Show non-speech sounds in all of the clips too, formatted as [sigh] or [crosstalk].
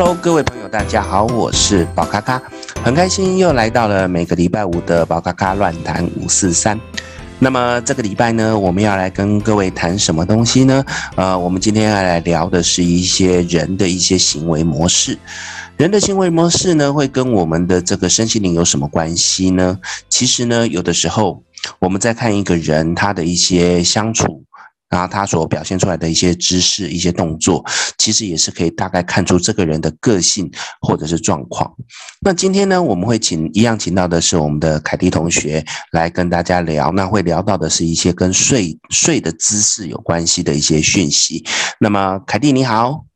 Hello，各位朋友，大家好，我是宝咖咖，很开心又来到了每个礼拜五的宝咖咖乱谈五四三。那么这个礼拜呢，我们要来跟各位谈什么东西呢？呃，我们今天要来聊的是一些人的一些行为模式。人的行为模式呢，会跟我们的这个身心灵有什么关系呢？其实呢，有的时候我们在看一个人他的一些相处。然后他所表现出来的一些姿势、一些动作，其实也是可以大概看出这个人的个性或者是状况。那今天呢，我们会请一样请到的是我们的凯蒂同学来跟大家聊。那会聊到的是一些跟睡睡的姿势有关系的一些讯息。那么，凯蒂你好。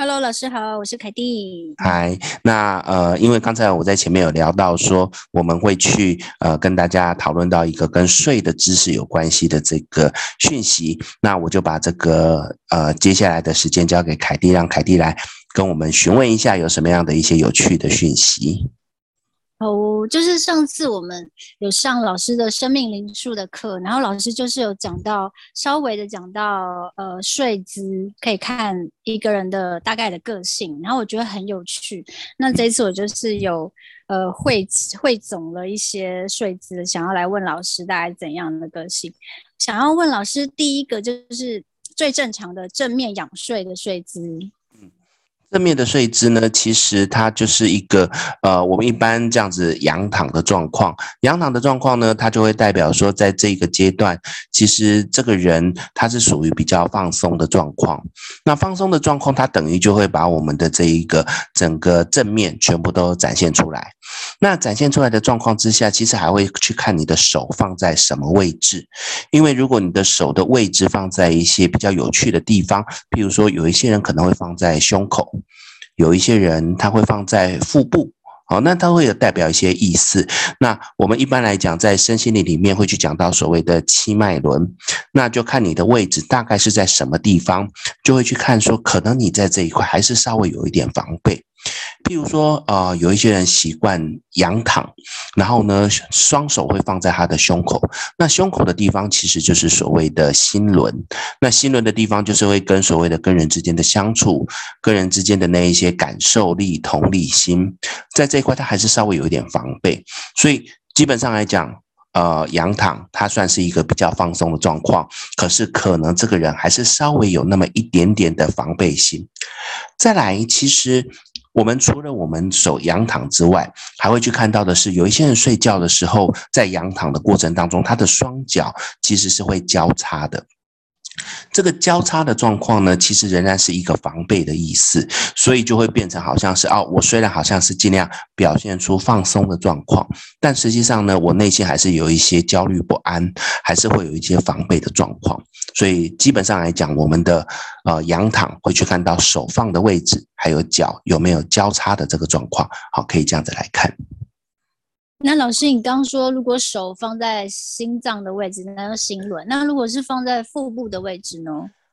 Hello，老师好，我是凯蒂。嗨，那呃，因为刚才我在前面有聊到说，我们会去呃跟大家讨论到一个跟睡的知识有关系的这个讯息，那我就把这个呃接下来的时间交给凯蒂，让凯蒂来跟我们询问一下有什么样的一些有趣的讯息。哦，就是上次我们有上老师的生命灵数的课，然后老师就是有讲到稍微的讲到呃睡姿可以看一个人的大概的个性，然后我觉得很有趣。那这一次我就是有呃汇汇总了一些睡姿，想要来问老师大概怎样的个性。想要问老师第一个就是最正常的正面仰睡的睡姿。正面的睡姿呢，其实它就是一个呃，我们一般这样子仰躺的状况。仰躺的状况呢，它就会代表说，在这个阶段，其实这个人他是属于比较放松的状况。那放松的状况，它等于就会把我们的这一个整个正面全部都展现出来。那展现出来的状况之下，其实还会去看你的手放在什么位置，因为如果你的手的位置放在一些比较有趣的地方，譬如说有一些人可能会放在胸口。有一些人他会放在腹部，好，那它会有代表一些意思。那我们一般来讲，在身心灵里面会去讲到所谓的七脉轮，那就看你的位置大概是在什么地方，就会去看说，可能你在这一块还是稍微有一点防备。譬如说，呃，有一些人习惯仰躺，然后呢，双手会放在他的胸口。那胸口的地方其实就是所谓的心轮。那心轮的地方就是会跟所谓的跟人之间的相处，跟人之间的那一些感受力、同理心，在这一块他还是稍微有一点防备。所以基本上来讲，呃，仰躺它算是一个比较放松的状况，可是可能这个人还是稍微有那么一点点的防备心。再来，其实。我们除了我们手仰躺之外，还会去看到的是，有一些人睡觉的时候，在仰躺的过程当中，他的双脚其实是会交叉的。这个交叉的状况呢，其实仍然是一个防备的意思，所以就会变成好像是哦，我虽然好像是尽量表现出放松的状况，但实际上呢，我内心还是有一些焦虑不安，还是会有一些防备的状况。所以基本上来讲，我们的呃仰躺会去看到手放的位置，还有脚有没有交叉的这个状况，好，可以这样子来看。那老师，你刚说，如果手放在心脏的位置，那个心轮；那如果是放在腹部的位置呢？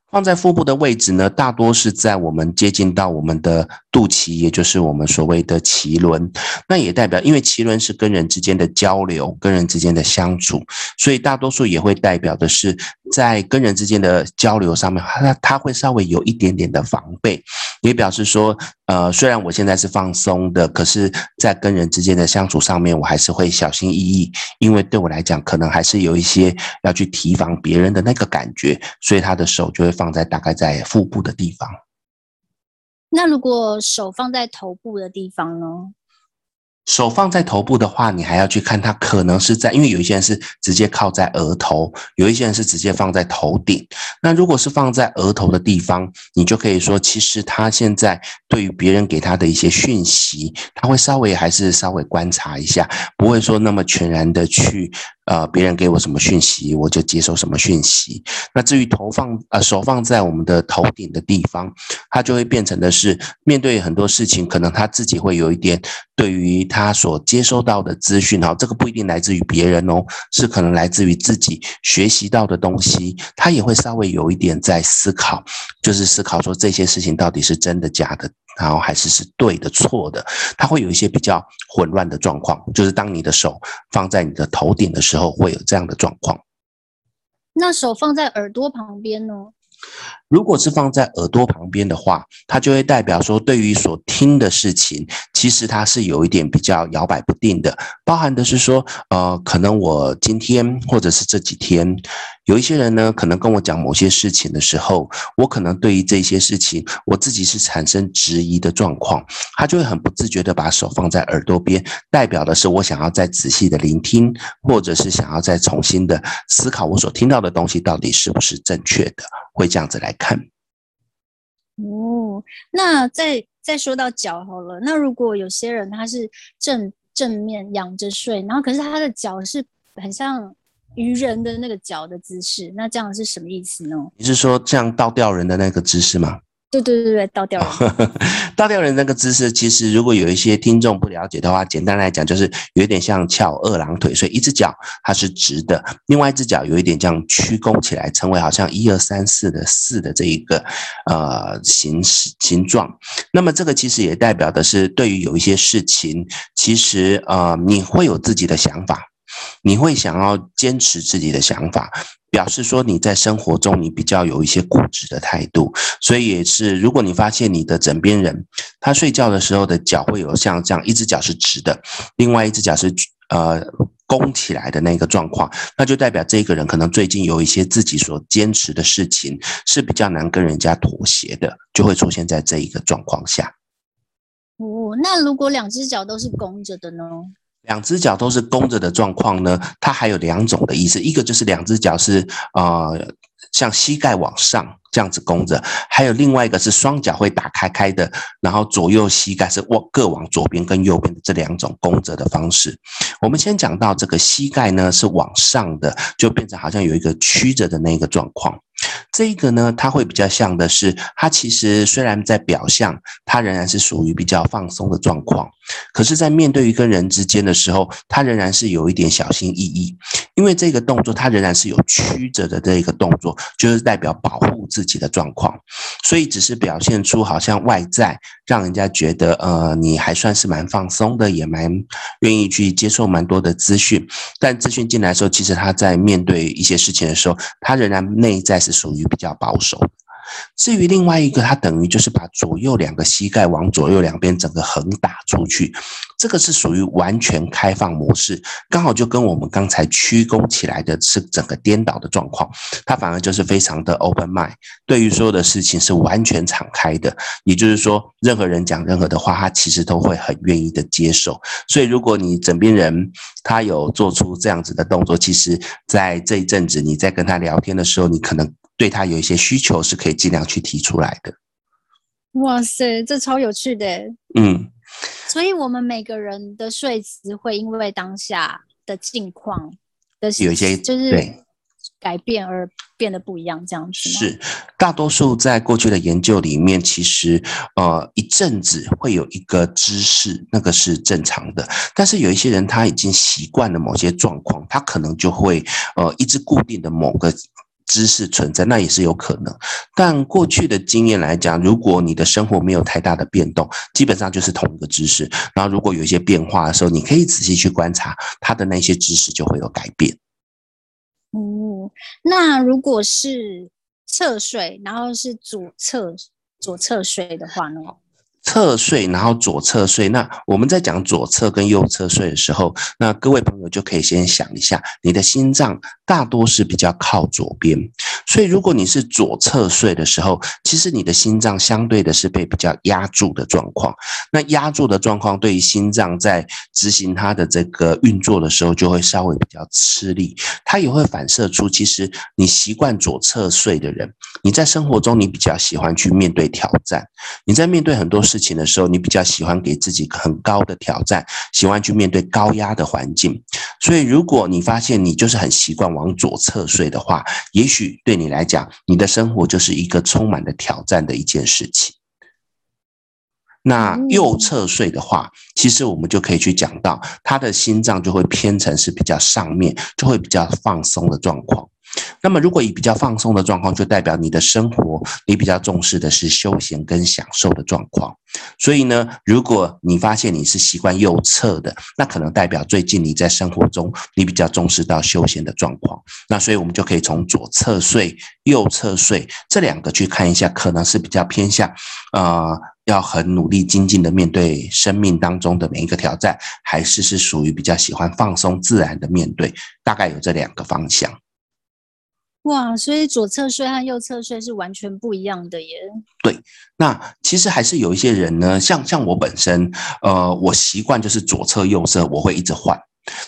放在腹部的位置呢，大多是在我们接近到我们的肚脐，也就是我们所谓的脐轮。那也代表，因为脐轮是跟人之间的交流、跟人之间的相处，所以大多数也会代表的是在跟人之间的交流上面，它它会稍微有一点点的防备，也表示说。呃，虽然我现在是放松的，可是，在跟人之间的相处上面，我还是会小心翼翼，因为对我来讲，可能还是有一些要去提防别人的那个感觉，所以他的手就会放在大概在腹部的地方。那如果手放在头部的地方呢？手放在头部的话，你还要去看他可能是在，因为有一些人是直接靠在额头，有一些人是直接放在头顶。那如果是放在额头的地方，你就可以说，其实他现在对于别人给他的一些讯息，他会稍微还是稍微观察一下，不会说那么全然的去。呃，别人给我什么讯息，我就接受什么讯息。那至于头放呃手放在我们的头顶的地方，它就会变成的是面对很多事情，可能他自己会有一点对于他所接收到的资讯，哈，这个不一定来自于别人哦，是可能来自于自己学习到的东西，他也会稍微有一点在思考，就是思考说这些事情到底是真的假的。然后还是是对的错的，它会有一些比较混乱的状况，就是当你的手放在你的头顶的时候，会有这样的状况。那手放在耳朵旁边呢？如果是放在耳朵旁边的话，它就会代表说，对于所听的事情，其实它是有一点比较摇摆不定的，包含的是说，呃，可能我今天或者是这几天。有一些人呢，可能跟我讲某些事情的时候，我可能对于这些事情，我自己是产生质疑的状况，他就会很不自觉的把手放在耳朵边，代表的是我想要再仔细的聆听，或者是想要再重新的思考我所听到的东西到底是不是正确的，会这样子来看。哦，那再再说到脚好了，那如果有些人他是正正面仰着睡，然后可是他的脚是很像。鱼人的那个脚的姿势，那这样是什么意思呢？你是说这样倒吊人的那个姿势吗？对对对对，倒吊人。[laughs] 倒吊人那个姿势，其实如果有一些听众不了解的话，简单来讲就是有点像翘二郎腿，所以一只脚它是直的，另外一只脚有一点这样屈弓起来，成为好像一二三四的四的这一个呃形式形状。那么这个其实也代表的是，对于有一些事情，其实呃你会有自己的想法。你会想要坚持自己的想法，表示说你在生活中你比较有一些固执的态度，所以也是，如果你发现你的枕边人他睡觉的时候的脚会有像这样一只脚是直的，另外一只脚是呃弓起来的那个状况，那就代表这个人可能最近有一些自己所坚持的事情是比较难跟人家妥协的，就会出现在这一个状况下。哦，那如果两只脚都是弓着的呢？两只脚都是弓着的状况呢，它还有两种的意思，一个就是两只脚是呃像膝盖往上这样子弓着，还有另外一个是双脚会打开开的，然后左右膝盖是往各往左边跟右边的这两种弓着的方式。我们先讲到这个膝盖呢是往上的，就变成好像有一个曲着的那个状况。这个呢，它会比较像的是，它其实虽然在表象，它仍然是属于比较放松的状况，可是，在面对于跟人之间的时候，它仍然是有一点小心翼翼，因为这个动作它仍然是有曲折的这个动作，就是代表保护自己的状况，所以只是表现出好像外在让人家觉得，呃，你还算是蛮放松的，也蛮愿意去接受蛮多的资讯，但资讯进来的时候，其实他在面对一些事情的时候，他仍然内在是属于比较保守。至于另外一个，它等于就是把左右两个膝盖往左右两边整个横打出去，这个是属于完全开放模式，刚好就跟我们刚才屈弓起来的是整个颠倒的状况，它反而就是非常的 open mind，对于所有的事情是完全敞开的，也就是说，任何人讲任何的话，他其实都会很愿意的接受。所以，如果你枕边人他有做出这样子的动作，其实在这一阵子你在跟他聊天的时候，你可能。对他有一些需求是可以尽量去提出来的。哇塞，这超有趣的。嗯，所以我们每个人的睡姿会因为当下的境况的有一些就是对。改变而变得不一样，这样子是大多数在过去的研究里面，其实呃一阵子会有一个姿势，那个是正常的。但是有一些人他已经习惯了某些状况，他可能就会呃一直固定的某个知识存在，那也是有可能。但过去的经验来讲，如果你的生活没有太大的变动，基本上就是同一个知识。然后如果有一些变化的时候，你可以仔细去观察它的那些知识就会有改变。哦，那如果是侧睡，然后是左侧左侧睡的话呢？侧睡，然后左侧睡。那我们在讲左侧跟右侧睡的时候，那各位朋友就可以先想一下，你的心脏大多是比较靠左边，所以如果你是左侧睡的时候，其实你的心脏相对的是被比较压住的状况。那压住的状况对于心脏在执行它的这个运作的时候，就会稍微比较吃力。它也会反射出，其实你习惯左侧睡的人，你在生活中你比较喜欢去面对挑战，你在面对很多事。事情的时候，你比较喜欢给自己很高的挑战，喜欢去面对高压的环境。所以，如果你发现你就是很习惯往左侧睡的话，也许对你来讲，你的生活就是一个充满了挑战的一件事情。那右侧睡的话，其实我们就可以去讲到，他的心脏就会偏成是比较上面，就会比较放松的状况。那么，如果以比较放松的状况，就代表你的生活你比较重视的是休闲跟享受的状况。所以呢，如果你发现你是习惯右侧的，那可能代表最近你在生活中你比较重视到休闲的状况。那所以我们就可以从左侧睡、右侧睡这两个去看一下，可能是比较偏向，呃，要很努力精进的面对生命当中的每一个挑战，还是是属于比较喜欢放松自然的面对，大概有这两个方向。哇，所以左侧睡和右侧睡是完全不一样的耶。对，那其实还是有一些人呢，像像我本身，呃，我习惯就是左侧右侧我会一直换。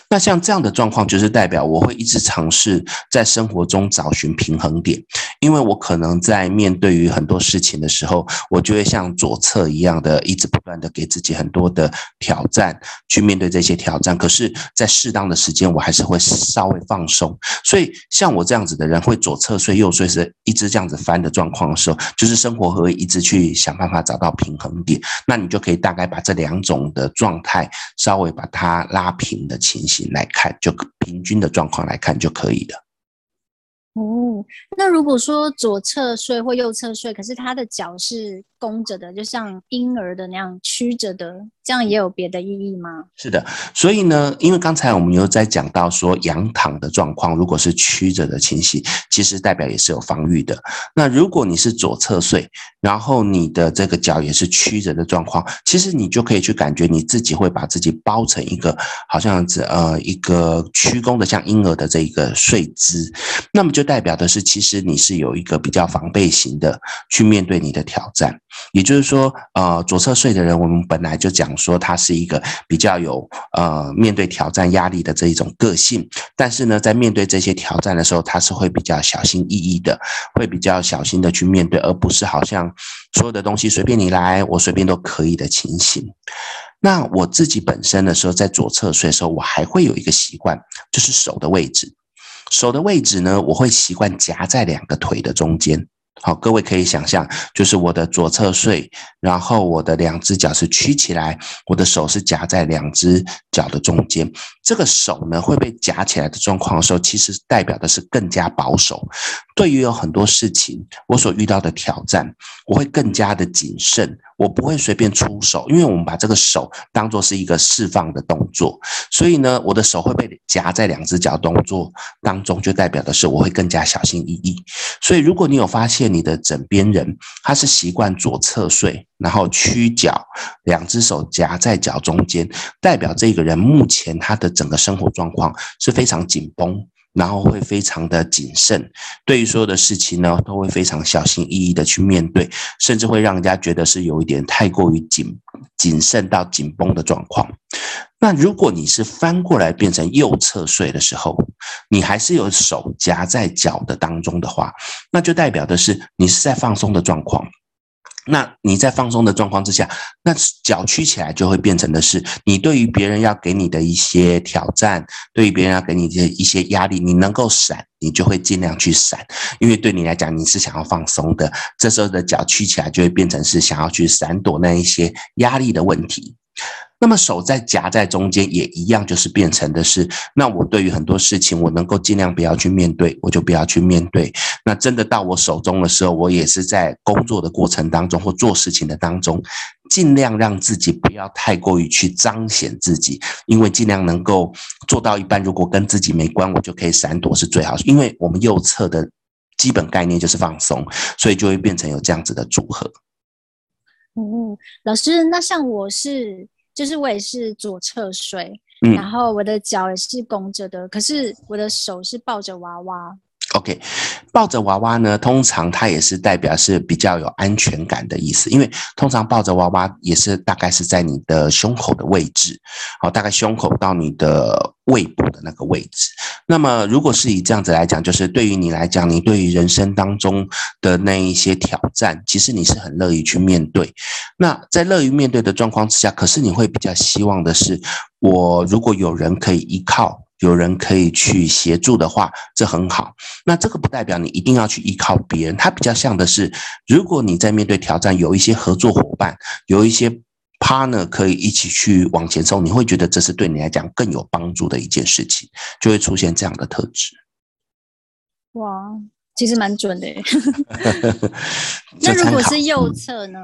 那像这样的状况，就是代表我会一直尝试在生活中找寻平衡点，因为我可能在面对于很多事情的时候，我就会像左侧一样的，一直不断的给自己很多的挑战，去面对这些挑战。可是，在适当的时间，我还是会稍微放松。所以，像我这样子的人，会左侧睡、右睡，是一直这样子翻的状况的时候，就是生活会一直去想办法找到平衡点。那你就可以大概把这两种的状态稍微把它拉平的。情形来看，就平均的状况来看就可以了。哦，那如果说左侧睡或右侧睡，可是他的脚是弓着的，就像婴儿的那样曲着的。这样也有别的意义吗？是的，所以呢，因为刚才我们有在讲到说仰躺的状况，如果是曲着的情形，其实代表也是有防御的。那如果你是左侧睡，然后你的这个脚也是曲着的状况，其实你就可以去感觉你自己会把自己包成一个好像子呃一个曲弓的像婴儿的这一个睡姿，那么就就代表的是其实你是有一个比较防备型的去面对你的挑战。也就是说，呃，左侧睡的人，我们本来就讲说他是一个比较有呃面对挑战压力的这一种个性，但是呢，在面对这些挑战的时候，他是会比较小心翼翼的，会比较小心的去面对，而不是好像所有的东西随便你来，我随便都可以的情形。那我自己本身的时候，在左侧睡的时候，我还会有一个习惯，就是手的位置，手的位置呢，我会习惯夹在两个腿的中间。好，各位可以想象，就是我的左侧睡，然后我的两只脚是曲起来，我的手是夹在两只脚的中间。这个手呢，会被夹起来的状况的时候，其实代表的是更加保守。对于有很多事情，我所遇到的挑战，我会更加的谨慎。我不会随便出手，因为我们把这个手当做是一个释放的动作，所以呢，我的手会被夹在两只脚动作当中，就代表的是我会更加小心翼翼。所以，如果你有发现你的枕边人他是习惯左侧睡，然后屈脚，两只手夹在脚中间，代表这个人目前他的整个生活状况是非常紧绷。然后会非常的谨慎，对于所有的事情呢，都会非常小心翼翼的去面对，甚至会让人家觉得是有一点太过于谨谨慎到紧绷的状况。那如果你是翻过来变成右侧睡的时候，你还是有手夹在脚的当中的话，那就代表的是你是在放松的状况。那你在放松的状况之下，那脚屈起来就会变成的是你对于别人要给你的一些挑战，对于别人要给你的一些压力，你能够闪，你就会尽量去闪，因为对你来讲你是想要放松的，这时候的脚屈起来就会变成是想要去闪躲那一些压力的问题。那么手在夹在中间也一样，就是变成的是，那我对于很多事情，我能够尽量不要去面对，我就不要去面对。那真的到我手中的时候，我也是在工作的过程当中或做事情的当中，尽量让自己不要太过于去彰显自己，因为尽量能够做到一半，如果跟自己没关，我就可以闪躲是最好。因为我们右侧的基本概念就是放松，所以就会变成有这样子的组合。嗯，老师，那像我是。就是我也是左侧睡，嗯，然后我的脚也是弓着的，可是我的手是抱着娃娃。OK，抱着娃娃呢，通常它也是代表是比较有安全感的意思，因为通常抱着娃娃也是大概是在你的胸口的位置，好，大概胸口到你的胃部的那个位置。那么，如果是以这样子来讲，就是对于你来讲，你对于人生当中的那一些挑战，其实你是很乐意去面对。那在乐于面对的状况之下，可是你会比较希望的是，我如果有人可以依靠。有人可以去协助的话，这很好。那这个不代表你一定要去依靠别人，它比较像的是，如果你在面对挑战，有一些合作伙伴，有一些 partner 可以一起去往前冲，你会觉得这是对你来讲更有帮助的一件事情，就会出现这样的特质。哇，其实蛮准的。[laughs] 那如果是右侧呢？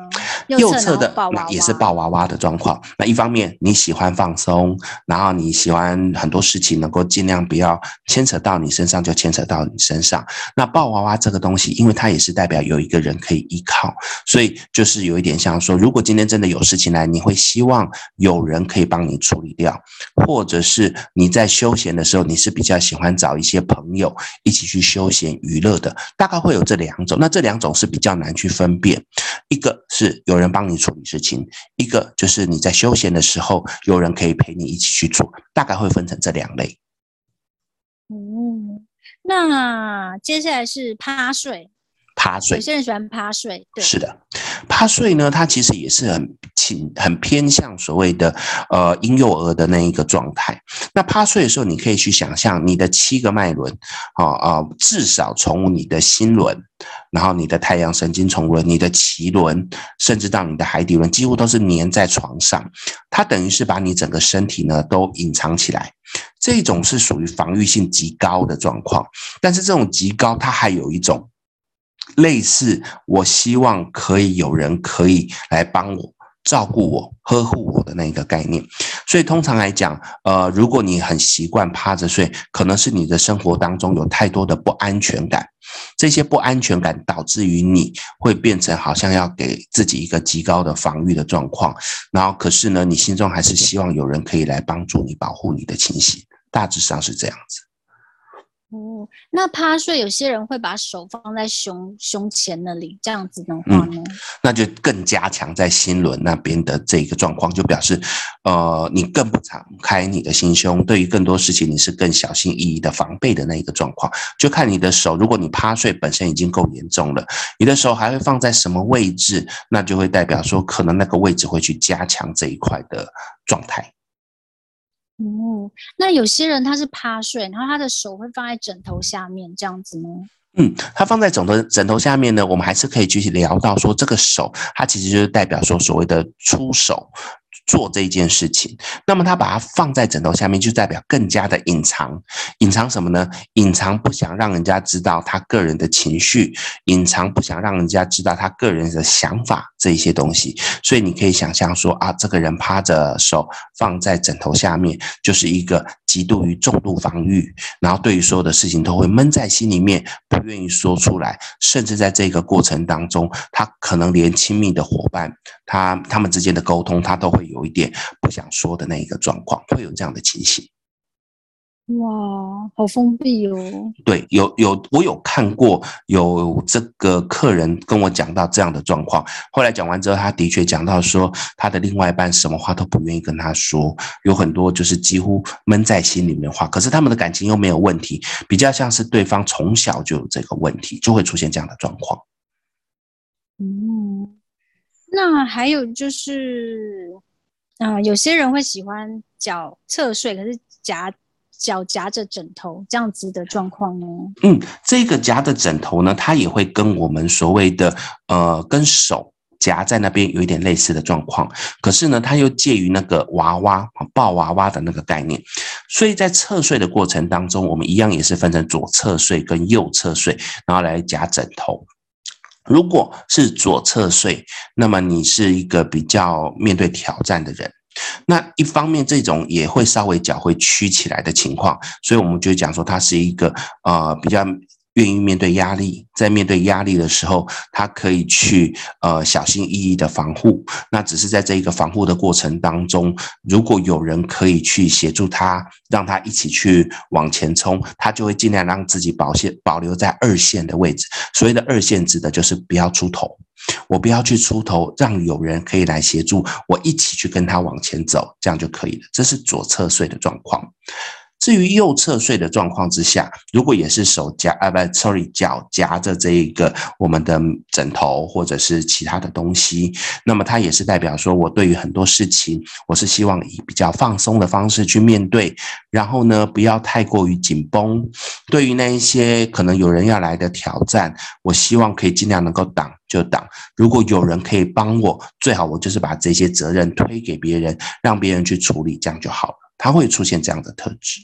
右侧的那也是抱娃娃的状况。那一方面你喜欢放松，然后你喜欢很多事情能够尽量不要牵扯到你身上，就牵扯到你身上。那抱娃娃这个东西，因为它也是代表有一个人可以依靠，所以就是有一点像说，如果今天真的有事情来，你会希望有人可以帮你处理掉，或者是你在休闲的时候，你是比较喜欢找一些朋友一起去休闲娱乐的，大概会有这两种。那这两种是比较难去分辨，一个是有有人帮你处理事情，一个就是你在休闲的时候有人可以陪你一起去做，大概会分成这两类。嗯，那接下来是趴睡。趴睡，有些人喜欢趴睡，对，是的，趴睡呢，它其实也是很倾、很偏向所谓的呃婴幼儿的那一个状态。那趴睡的时候，你可以去想象你的七个脉轮，啊、哦、啊，至少从你的心轮，然后你的太阳神经丛轮、你的脐轮，甚至到你的海底轮，几乎都是粘在床上。它等于是把你整个身体呢都隐藏起来，这种是属于防御性极高的状况。但是这种极高，它还有一种。类似，我希望可以有人可以来帮我照顾我、呵护我的那个概念。所以通常来讲，呃，如果你很习惯趴着睡，可能是你的生活当中有太多的不安全感，这些不安全感导致于你会变成好像要给自己一个极高的防御的状况。然后，可是呢，你心中还是希望有人可以来帮助你、保护你的情形，大致上是这样子。哦，那趴睡，有些人会把手放在胸胸前那里，这样子的话呢，嗯，那就更加强在心轮那边的这个状况，就表示，呃，你更不敞开你的心胸，对于更多事情你是更小心翼翼的防备的那一个状况。就看你的手，如果你趴睡本身已经够严重了，你的手还会放在什么位置，那就会代表说，可能那个位置会去加强这一块的状态。哦，那有些人他是趴睡，然后他的手会放在枕头下面，这样子呢？嗯，他放在枕头枕头下面呢，我们还是可以继续聊到说，这个手它其实就是代表说所谓的出手。做这件事情，那么他把它放在枕头下面，就代表更加的隐藏。隐藏什么呢？隐藏不想让人家知道他个人的情绪，隐藏不想让人家知道他个人的想法这一些东西。所以你可以想象说啊，这个人趴着手放在枕头下面，就是一个极度于重度防御，然后对于所有的事情都会闷在心里面，不愿意说出来，甚至在这个过程当中，他可能连亲密的伙伴，他他们之间的沟通，他都会有。有一点不想说的那一个状况，会有这样的情形。哇，好封闭哦。对，有有，我有看过，有这个客人跟我讲到这样的状况。后来讲完之后，他的确讲到说，他的另外一半什么话都不愿意跟他说，有很多就是几乎闷在心里面话。可是他们的感情又没有问题，比较像是对方从小就有这个问题，就会出现这样的状况。嗯，那还有就是。啊、有些人会喜欢脚侧睡，可是夹脚夹着枕头这样子的状况呢？嗯，这个夹着枕头呢，它也会跟我们所谓的呃，跟手夹在那边有一点类似的状况。可是呢，它又介于那个娃娃抱娃娃的那个概念，所以在侧睡的过程当中，我们一样也是分成左侧睡跟右侧睡，然后来夹枕头。如果是左侧睡，那么你是一个比较面对挑战的人。那一方面，这种也会稍微脚会曲起来的情况，所以我们就讲说，它是一个呃比较。愿意面对压力，在面对压力的时候，他可以去呃小心翼翼的防护。那只是在这一个防护的过程当中，如果有人可以去协助他，让他一起去往前冲，他就会尽量让自己保线保留在二线的位置。所谓的二线指的就是不要出头，我不要去出头，让有人可以来协助我一起去跟他往前走，这样就可以了。这是左侧睡的状况。至于右侧睡的状况之下，如果也是手夹啊不，sorry，脚夹着这一个我们的枕头或者是其他的东西，那么它也是代表说我对于很多事情，我是希望以比较放松的方式去面对，然后呢，不要太过于紧绷。对于那一些可能有人要来的挑战，我希望可以尽量能够挡就挡。如果有人可以帮我，最好我就是把这些责任推给别人，让别人去处理，这样就好了。它会出现这样的特质。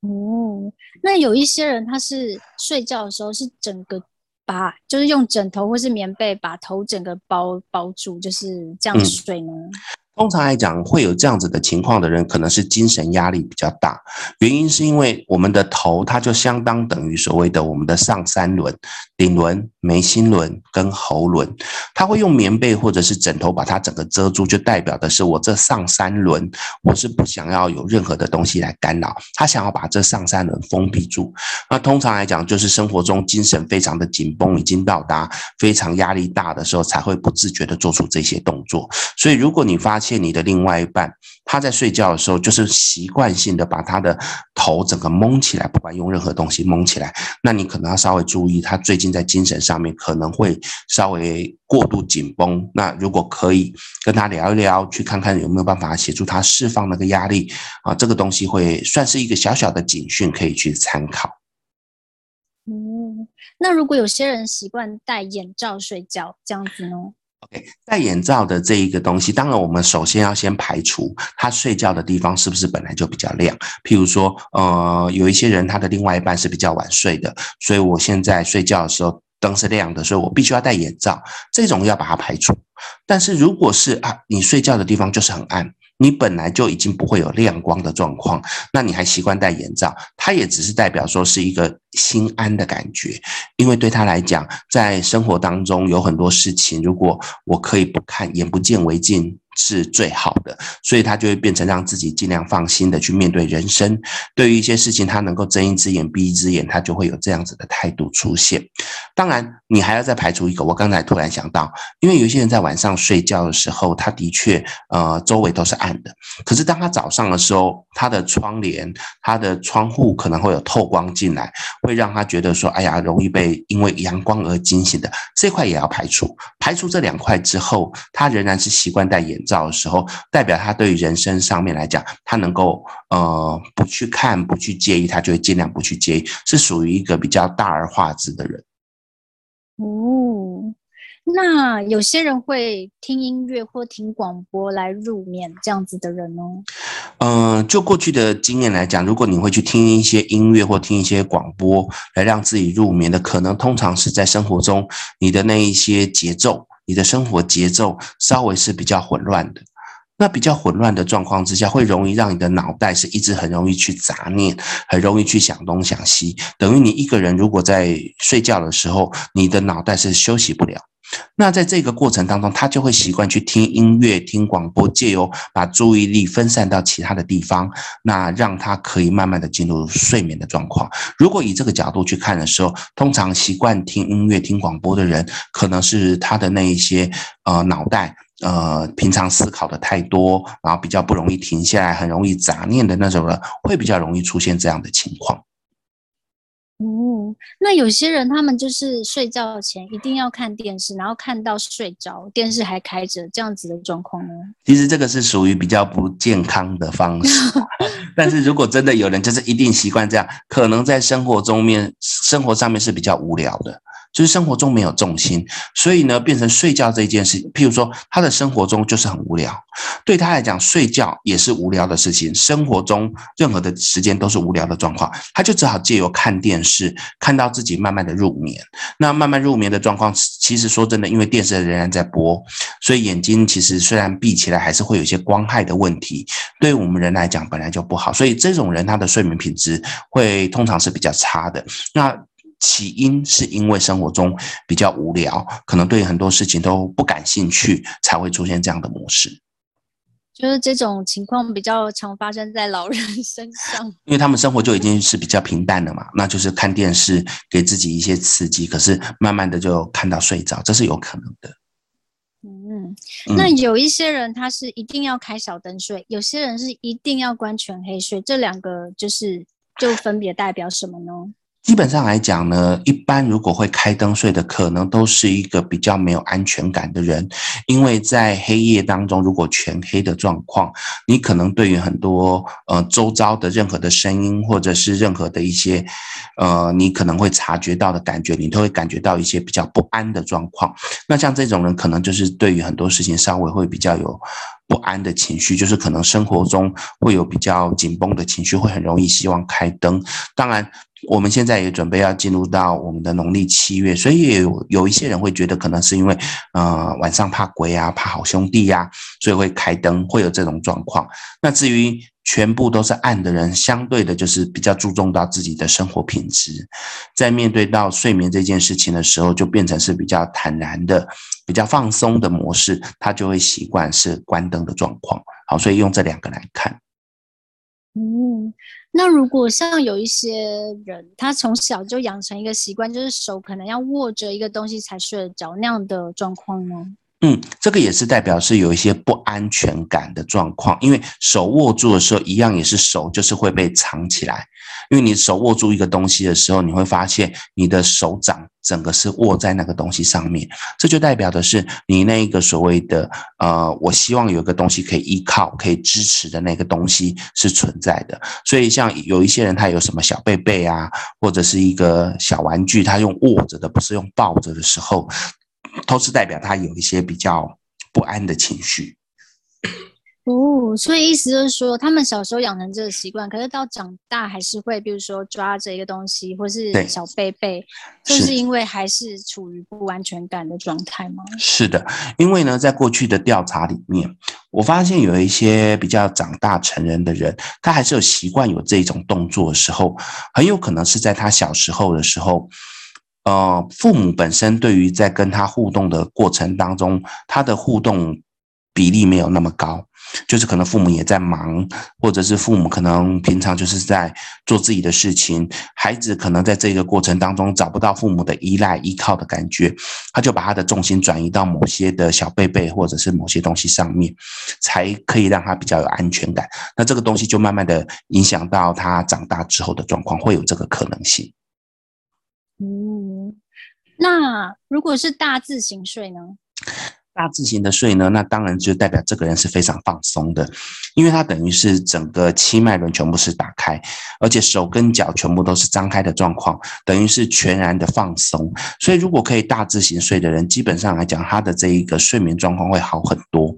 哦，那有一些人他是睡觉的时候是整个把，就是用枕头或是棉被把头整个包包住，就是这样睡呢？嗯通常来讲，会有这样子的情况的人，可能是精神压力比较大。原因是因为我们的头，它就相当等于所谓的我们的上三轮：顶轮、眉心轮跟喉轮。它会用棉被或者是枕头把它整个遮住，就代表的是我这上三轮，我是不想要有任何的东西来干扰。他想要把这上三轮封闭住。那通常来讲，就是生活中精神非常的紧绷，已经到达非常压力大的时候，才会不自觉的做出这些动作。所以，如果你发现，你的另外一半，他在睡觉的时候，就是习惯性的把他的头整个蒙起来，不管用任何东西蒙起来，那你可能要稍微注意，他最近在精神上面可能会稍微过度紧绷。那如果可以跟他聊一聊，去看看有没有办法协助他释放那个压力啊，这个东西会算是一个小小的警讯，可以去参考。嗯，那如果有些人习惯戴眼罩睡觉，这样子呢？OK，戴眼罩的这一个东西，当然我们首先要先排除他睡觉的地方是不是本来就比较亮。譬如说，呃，有一些人他的另外一半是比较晚睡的，所以我现在睡觉的时候灯是亮的，所以我必须要戴眼罩，这种要把它排除。但是如果是啊，你睡觉的地方就是很暗。你本来就已经不会有亮光的状况，那你还习惯戴眼罩，它也只是代表说是一个心安的感觉，因为对他来讲，在生活当中有很多事情，如果我可以不看，眼不见为净。是最好的，所以他就会变成让自己尽量放心的去面对人生。对于一些事情，他能够睁一只眼闭一只眼，他就会有这样子的态度出现。当然，你还要再排除一个。我刚才突然想到，因为有些人在晚上睡觉的时候，他的确呃周围都是暗的。可是当他早上的时候，他的窗帘、他的窗户可能会有透光进来，会让他觉得说：“哎呀，容易被因为阳光而惊醒的。”这块也要排除。排除这两块之后，他仍然是习惯戴眼照的时候，代表他对于人生上面来讲，他能够呃不去看、不去介意，他就会尽量不去介意，是属于一个比较大而化之的人。哦，那有些人会听音乐或听广播来入眠，这样子的人哦。嗯、呃，就过去的经验来讲，如果你会去听一些音乐或听一些广播来让自己入眠的，可能通常是在生活中你的那一些节奏。你的生活节奏稍微是比较混乱的，那比较混乱的状况之下，会容易让你的脑袋是一直很容易去杂念，很容易去想东想西。等于你一个人如果在睡觉的时候，你的脑袋是休息不了。那在这个过程当中，他就会习惯去听音乐、听广播，借由把注意力分散到其他的地方，那让他可以慢慢的进入睡眠的状况。如果以这个角度去看的时候，通常习惯听音乐、听广播的人，可能是他的那一些呃脑袋呃平常思考的太多，然后比较不容易停下来，很容易杂念的那种人，会比较容易出现这样的情况。哦，那有些人他们就是睡觉前一定要看电视，然后看到睡着，电视还开着，这样子的状况呢？其实这个是属于比较不健康的方式。[laughs] 但是如果真的有人就是一定习惯这样，可能在生活中面生活上面是比较无聊的。就是生活中没有重心，所以呢，变成睡觉这件事。譬如说，他的生活中就是很无聊，对他来讲，睡觉也是无聊的事情。生活中任何的时间都是无聊的状况，他就只好借由看电视，看到自己慢慢的入眠。那慢慢入眠的状况，其实说真的，因为电视仍然在播，所以眼睛其实虽然闭起来，还是会有一些光害的问题。对我们人来讲，本来就不好，所以这种人他的睡眠品质会通常是比较差的。那。起因是因为生活中比较无聊，可能对很多事情都不感兴趣，才会出现这样的模式。就是这种情况比较常发生在老人身上，因为他们生活就已经是比较平淡的嘛，那就是看电视给自己一些刺激，可是慢慢的就看到睡着，这是有可能的。嗯，那有一些人他是一定要开小灯睡，有些人是一定要关全黑睡，这两个就是就分别代表什么呢？基本上来讲呢，一般如果会开灯睡的，可能都是一个比较没有安全感的人，因为在黑夜当中，如果全黑的状况，你可能对于很多呃周遭的任何的声音，或者是任何的一些呃你可能会察觉到的感觉，你都会感觉到一些比较不安的状况。那像这种人，可能就是对于很多事情稍微会比较有不安的情绪，就是可能生活中会有比较紧绷的情绪，会很容易希望开灯。当然，我们现在也准备要进入到我们的农历七月，所以也有有一些人会觉得，可能是因为呃晚上怕鬼啊，怕好兄弟呀、所以会开灯，会有这种状况。那至于全部都是暗的人，相对的就是比较注重到自己的生活品质，在面对到睡眠这件事情的时候，就变成是比较坦然的、比较放松的模式，他就会习惯是关灯的状况。好，所以用这两个来看。嗯，那如果像有一些人，他从小就养成一个习惯，就是手可能要握着一个东西才睡得着那样的状况呢？嗯，这个也是代表是有一些不安全感的状况，因为手握住的时候，一样也是手就是会被藏起来。因为你手握住一个东西的时候，你会发现你的手掌整个是握在那个东西上面，这就代表的是你那一个所谓的呃，我希望有个东西可以依靠、可以支持的那个东西是存在的。所以像有一些人，他有什么小贝贝啊，或者是一个小玩具，他用握着的，不是用抱着的时候。都是代表他有一些比较不安的情绪哦，所以意思就是说，他们小时候养成这个习惯，可是到长大还是会，比如说抓着一个东西，或是小贝贝，就是因为还是处于不安全感的状态吗？是的，因为呢，在过去的调查里面，我发现有一些比较长大成人的人，他还是有习惯有这种动作的时候，很有可能是在他小时候的时候。呃，父母本身对于在跟他互动的过程当中，他的互动比例没有那么高，就是可能父母也在忙，或者是父母可能平常就是在做自己的事情，孩子可能在这个过程当中找不到父母的依赖依靠的感觉，他就把他的重心转移到某些的小贝贝或者是某些东西上面，才可以让他比较有安全感。那这个东西就慢慢的影响到他长大之后的状况，会有这个可能性。嗯，那如果是大字型睡呢？大字型的睡呢，那当然就代表这个人是非常放松的，因为他等于是整个七脉轮全部是打开，而且手跟脚全部都是张开的状况，等于是全然的放松。所以如果可以大字型睡的人，基本上来讲，他的这一个睡眠状况会好很多。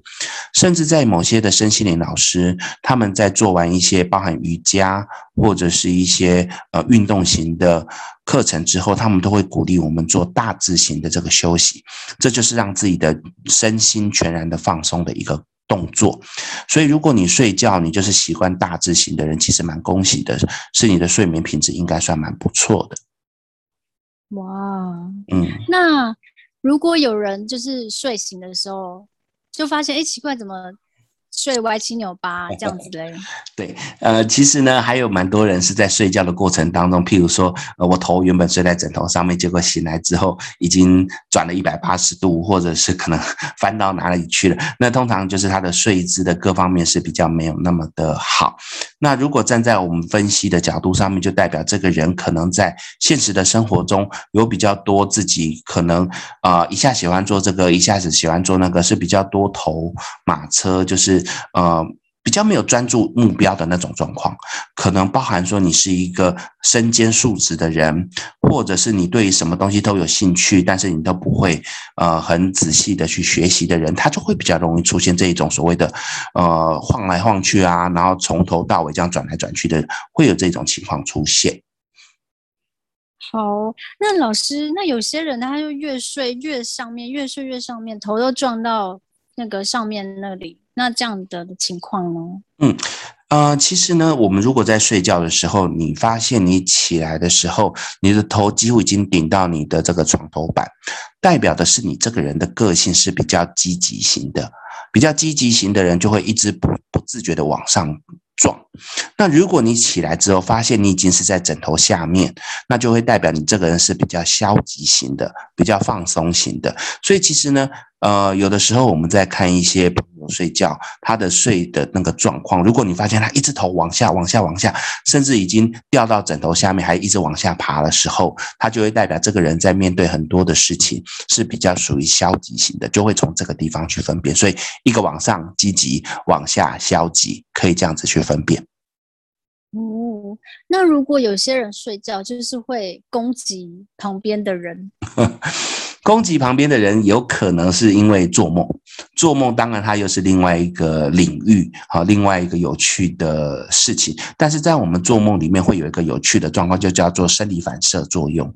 甚至在某些的身心灵老师，他们在做完一些包含瑜伽或者是一些呃运动型的。课程之后，他们都会鼓励我们做大字型的这个休息，这就是让自己的身心全然的放松的一个动作。所以，如果你睡觉你就是习惯大字型的人，其实蛮恭喜的，是你的睡眠品质应该算蛮不错的。哇，嗯，那如果有人就是睡醒的时候就发现，哎，奇怪，怎么？睡歪七扭八 [laughs] 这样子嘞，对，呃，其实呢，还有蛮多人是在睡觉的过程当中，譬如说，呃，我头原本睡在枕头上面，结果醒来之后已经转了一百八十度，或者是可能 [laughs] 翻到哪里去了。那通常就是他的睡姿的各方面是比较没有那么的好。那如果站在我们分析的角度上面，就代表这个人可能在现实的生活中有比较多自己可能啊、一下喜欢做这个，一下子喜欢做那个，是比较多头马车，就是。呃，比较没有专注目标的那种状况，可能包含说你是一个身兼数职的人，或者是你对什么东西都有兴趣，但是你都不会呃很仔细的去学习的人，他就会比较容易出现这一种所谓的呃晃来晃去啊，然后从头到尾这样转来转去的，会有这种情况出现。好，那老师，那有些人他就越睡越上面，越睡越上面，头都撞到那个上面那里。那这样的情况呢？嗯，呃，其实呢，我们如果在睡觉的时候，你发现你起来的时候，你的头几乎已经顶到你的这个床头板，代表的是你这个人的个性是比较积极型的，比较积极型的人就会一直不不自觉的往上撞。那如果你起来之后发现你已经是在枕头下面，那就会代表你这个人是比较消极型的，比较放松型的。所以其实呢。呃，有的时候我们在看一些朋友睡觉，他的睡的那个状况，如果你发现他一直头往下、往下、往下，甚至已经掉到枕头下面，还一直往下爬的时候，他就会代表这个人在面对很多的事情是比较属于消极型的，就会从这个地方去分辨。所以，一个往上积极，往下消极，可以这样子去分辨。哦，那如果有些人睡觉就是会攻击旁边的人。[laughs] 攻击旁边的人有可能是因为做梦，做梦当然它又是另外一个领域，好，另外一个有趣的事情。但是在我们做梦里面会有一个有趣的状况，就叫做生理反射作用，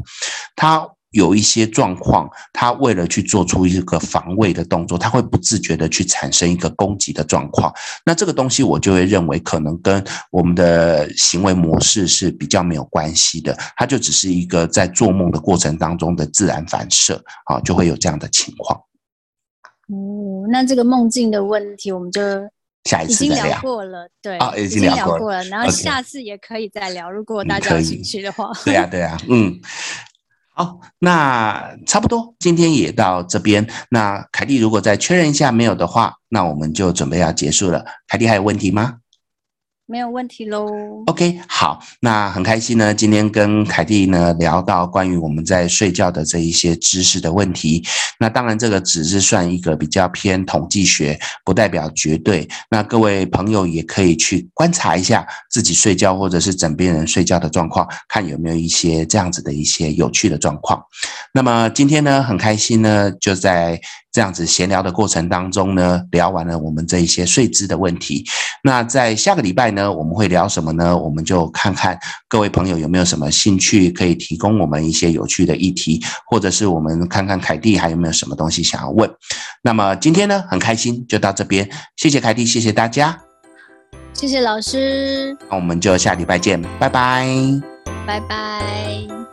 它。有一些状况，他为了去做出一个防卫的动作，他会不自觉的去产生一个攻击的状况。那这个东西我就会认为可能跟我们的行为模式是比较没有关系的，它就只是一个在做梦的过程当中的自然反射，啊，就会有这样的情况。哦，那这个梦境的问题，我们就下一次再聊。已经聊过了，对，啊，已经聊过了，聊过了，然后下次也可以再聊，如果大家有兴趣的话。对呀，对呀，嗯。好，那差不多，今天也到这边。那凯蒂如果再确认一下没有的话，那我们就准备要结束了。凯蒂还有问题吗？没有问题喽。OK，好，那很开心呢，今天跟凯蒂呢聊到关于我们在睡觉的这一些知识的问题。那当然，这个只是算一个比较偏统计学，不代表绝对。那各位朋友也可以去观察一下自己睡觉或者是枕边人睡觉的状况，看有没有一些这样子的一些有趣的状况。那么今天呢，很开心呢，就在。这样子闲聊的过程当中呢，聊完了我们这一些税资的问题。那在下个礼拜呢，我们会聊什么呢？我们就看看各位朋友有没有什么兴趣，可以提供我们一些有趣的议题，或者是我们看看凯蒂还有没有什么东西想要问。那么今天呢，很开心就到这边，谢谢凯蒂，谢谢大家，谢谢老师。那我们就下礼拜见，拜拜，拜拜。